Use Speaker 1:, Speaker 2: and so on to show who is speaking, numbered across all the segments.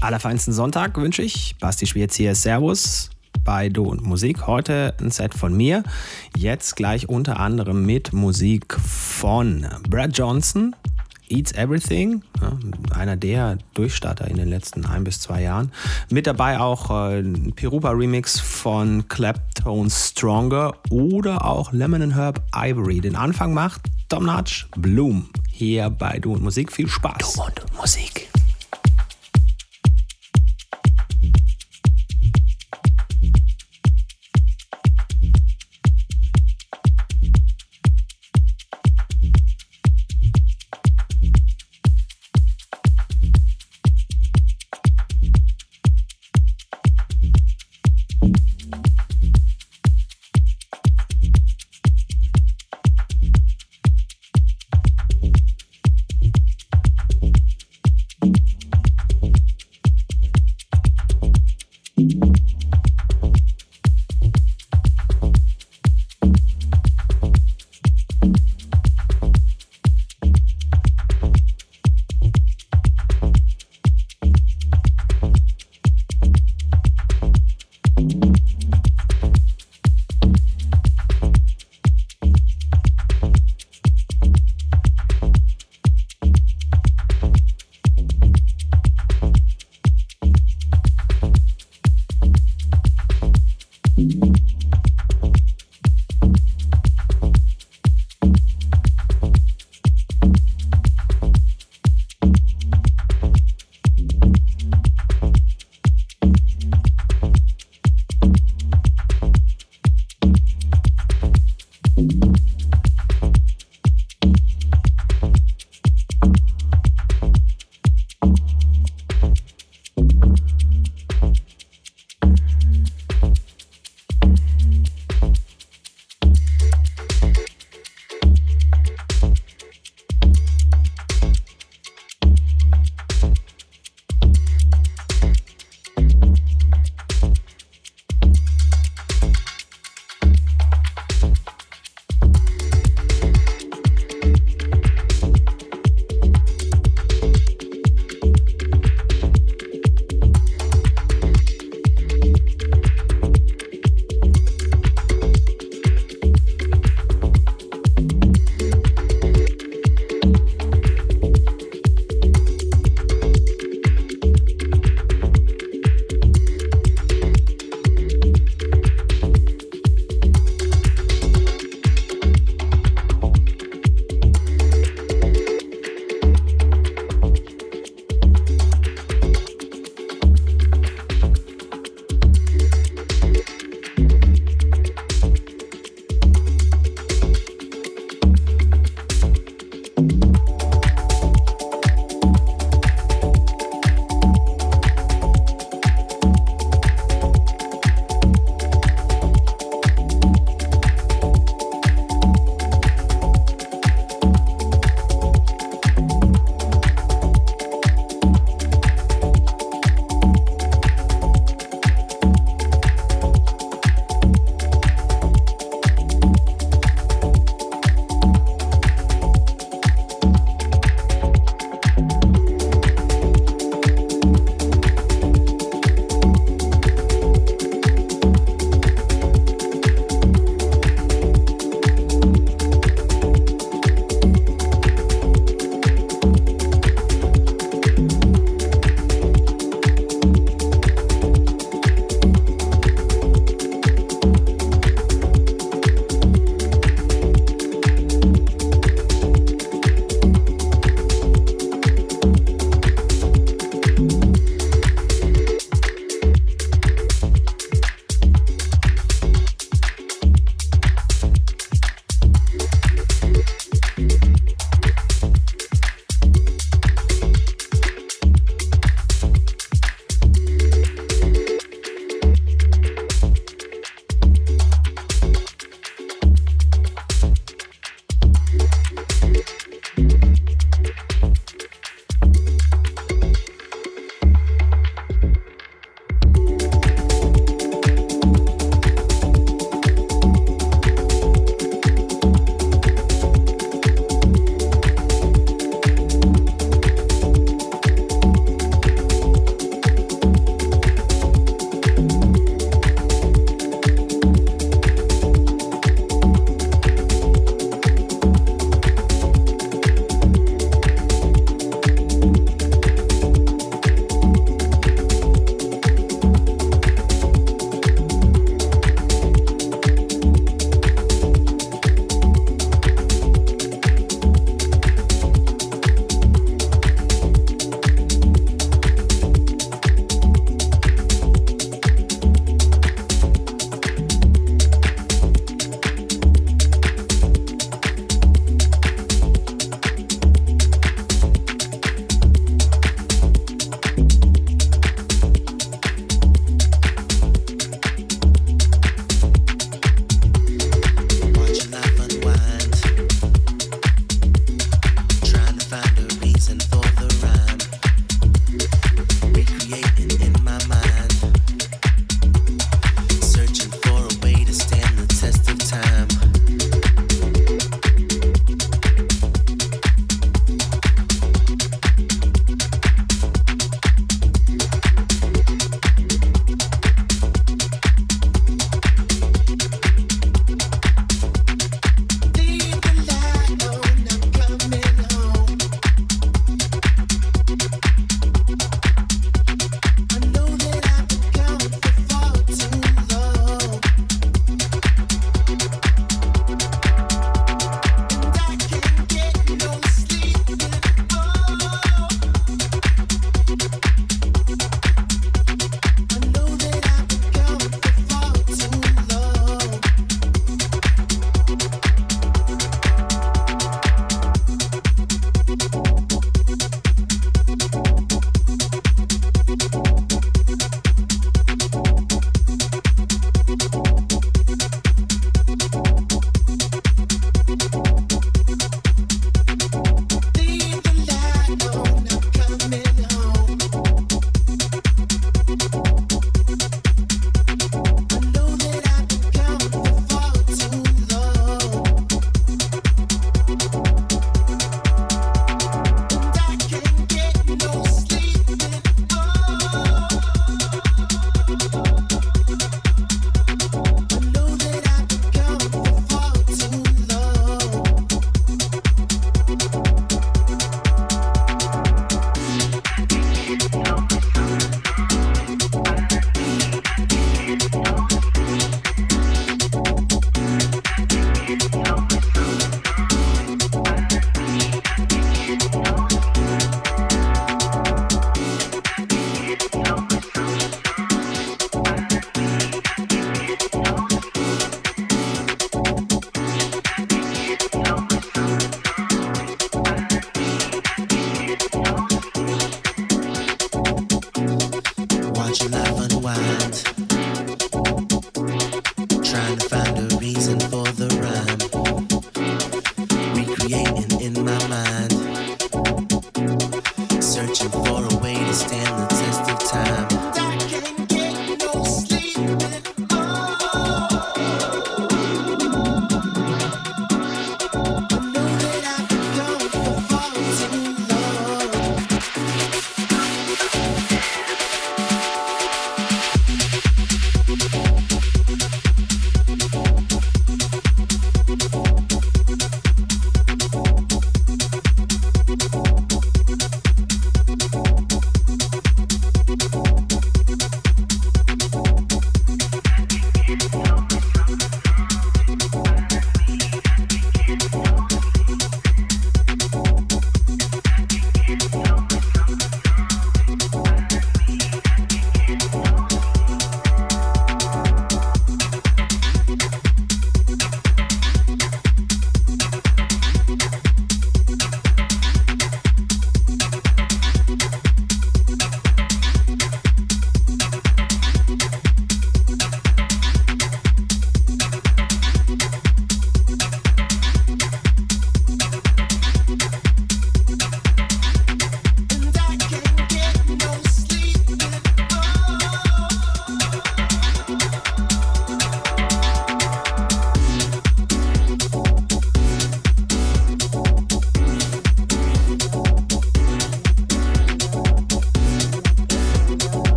Speaker 1: Allerfeinsten Sonntag wünsche ich. Basti spielt hier Servus bei Do und Musik. Heute ein Set von mir. Jetzt gleich unter anderem mit Musik von Brad Johnson, Eats Everything, einer der Durchstarter in den letzten ein bis zwei Jahren. Mit dabei auch äh, ein Pirupa-Remix von Claptone Stronger oder auch Lemon and Herb Ivory. Den Anfang macht Tom Nutch Bloom hier bei Du und Musik. Viel Spaß. Du
Speaker 2: und Musik.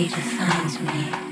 Speaker 3: He to find me.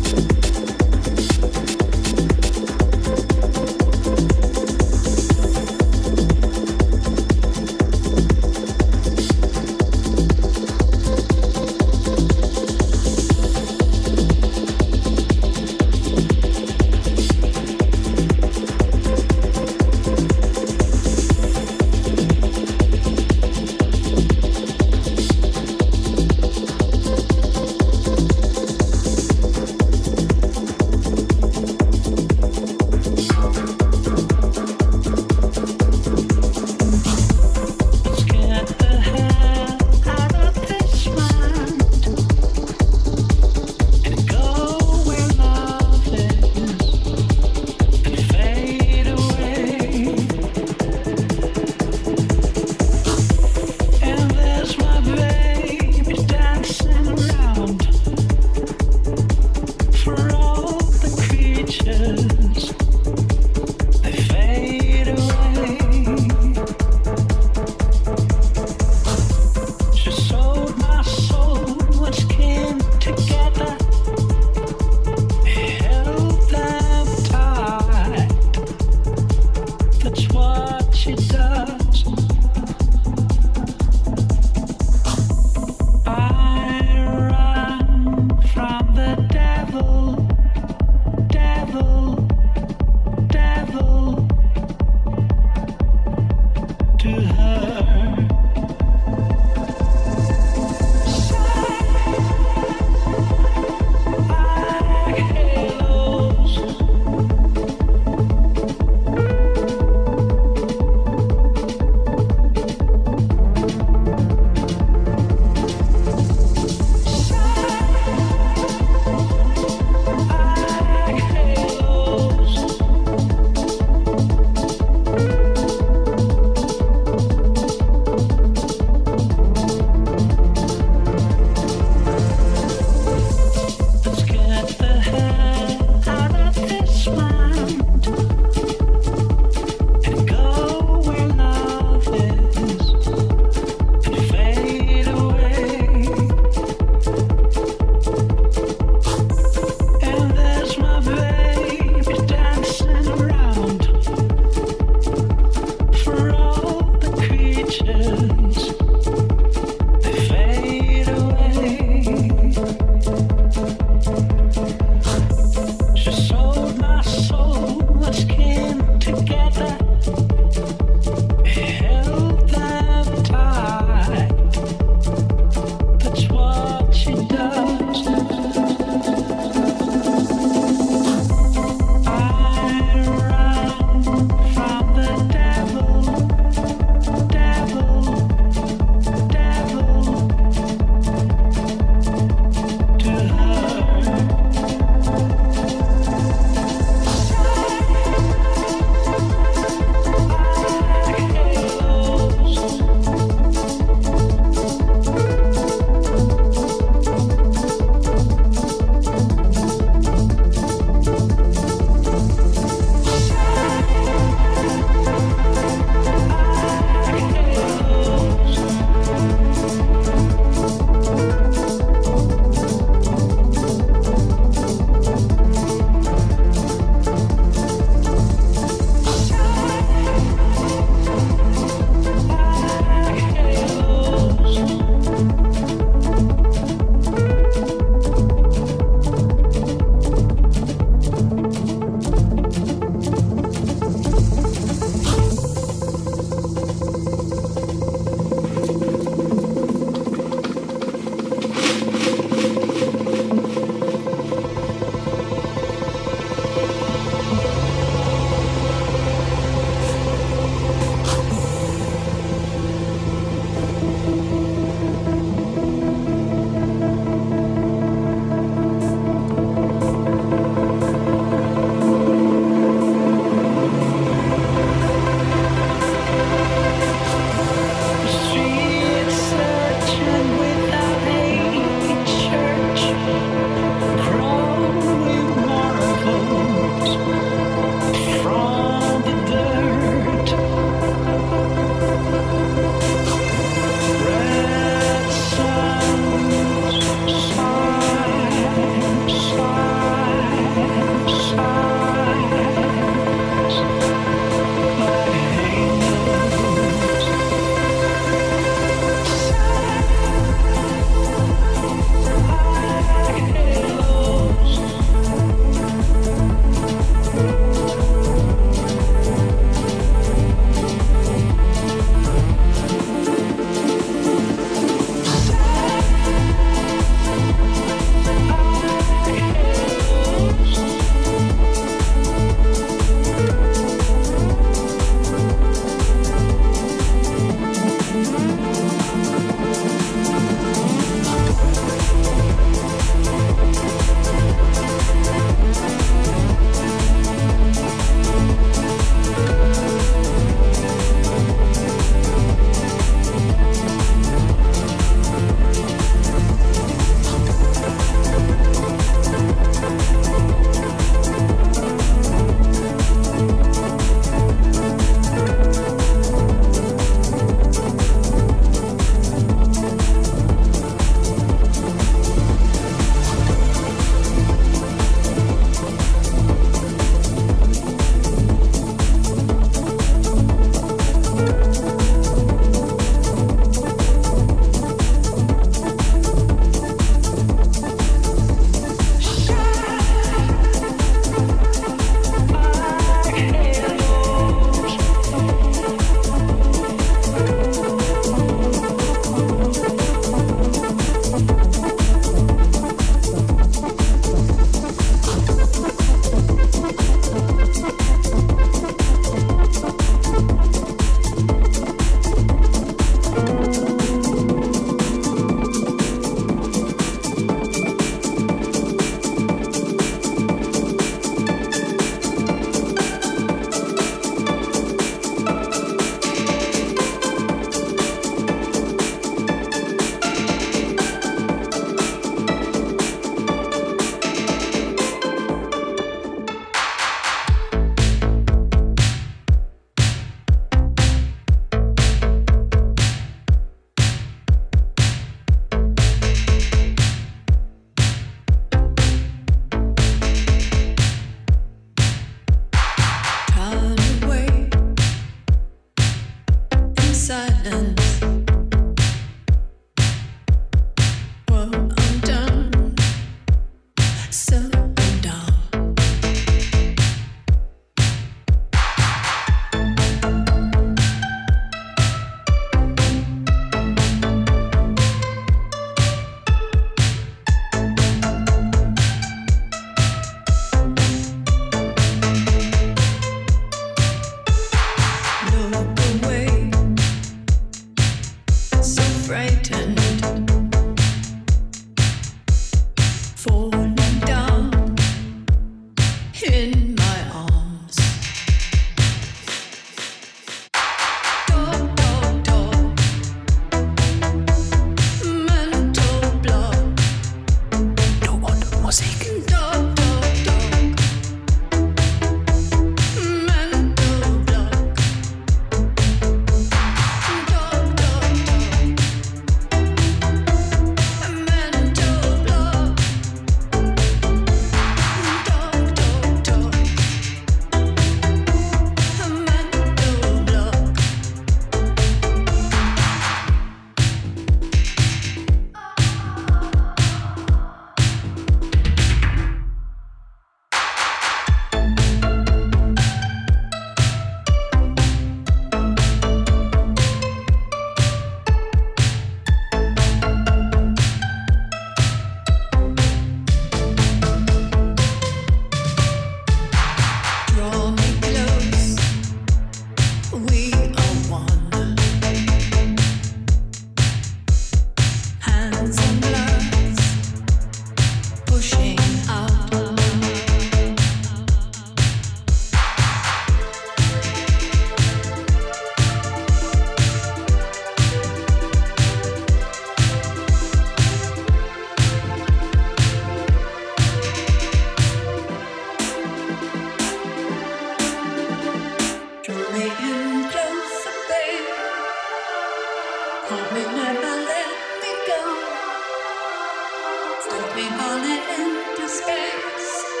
Speaker 4: space.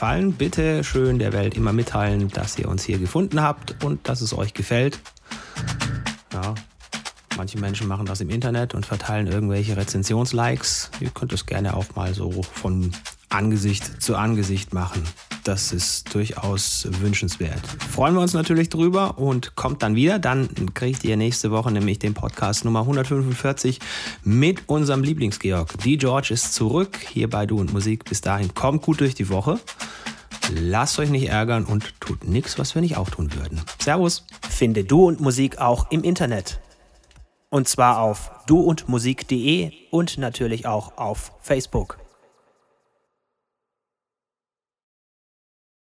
Speaker 1: Gefallen. Bitte schön der Welt immer mitteilen, dass ihr uns hier gefunden habt und dass es euch gefällt. Ja, manche Menschen machen das im Internet und verteilen irgendwelche Rezensionslikes. Ihr könnt es gerne auch mal so von Angesicht zu Angesicht machen. Das ist durchaus wünschenswert. Freuen wir uns natürlich drüber und kommt dann wieder. Dann kriegt ihr nächste Woche nämlich den Podcast Nummer 145 mit unserem Lieblingsgeorg. Die George ist zurück hier bei Du und Musik. Bis dahin kommt gut durch die Woche. Lasst euch nicht ärgern und tut nichts, was wir nicht auch tun würden. Servus. Finde Du und Musik auch im Internet. Und zwar auf duundmusik.de und natürlich auch auf Facebook.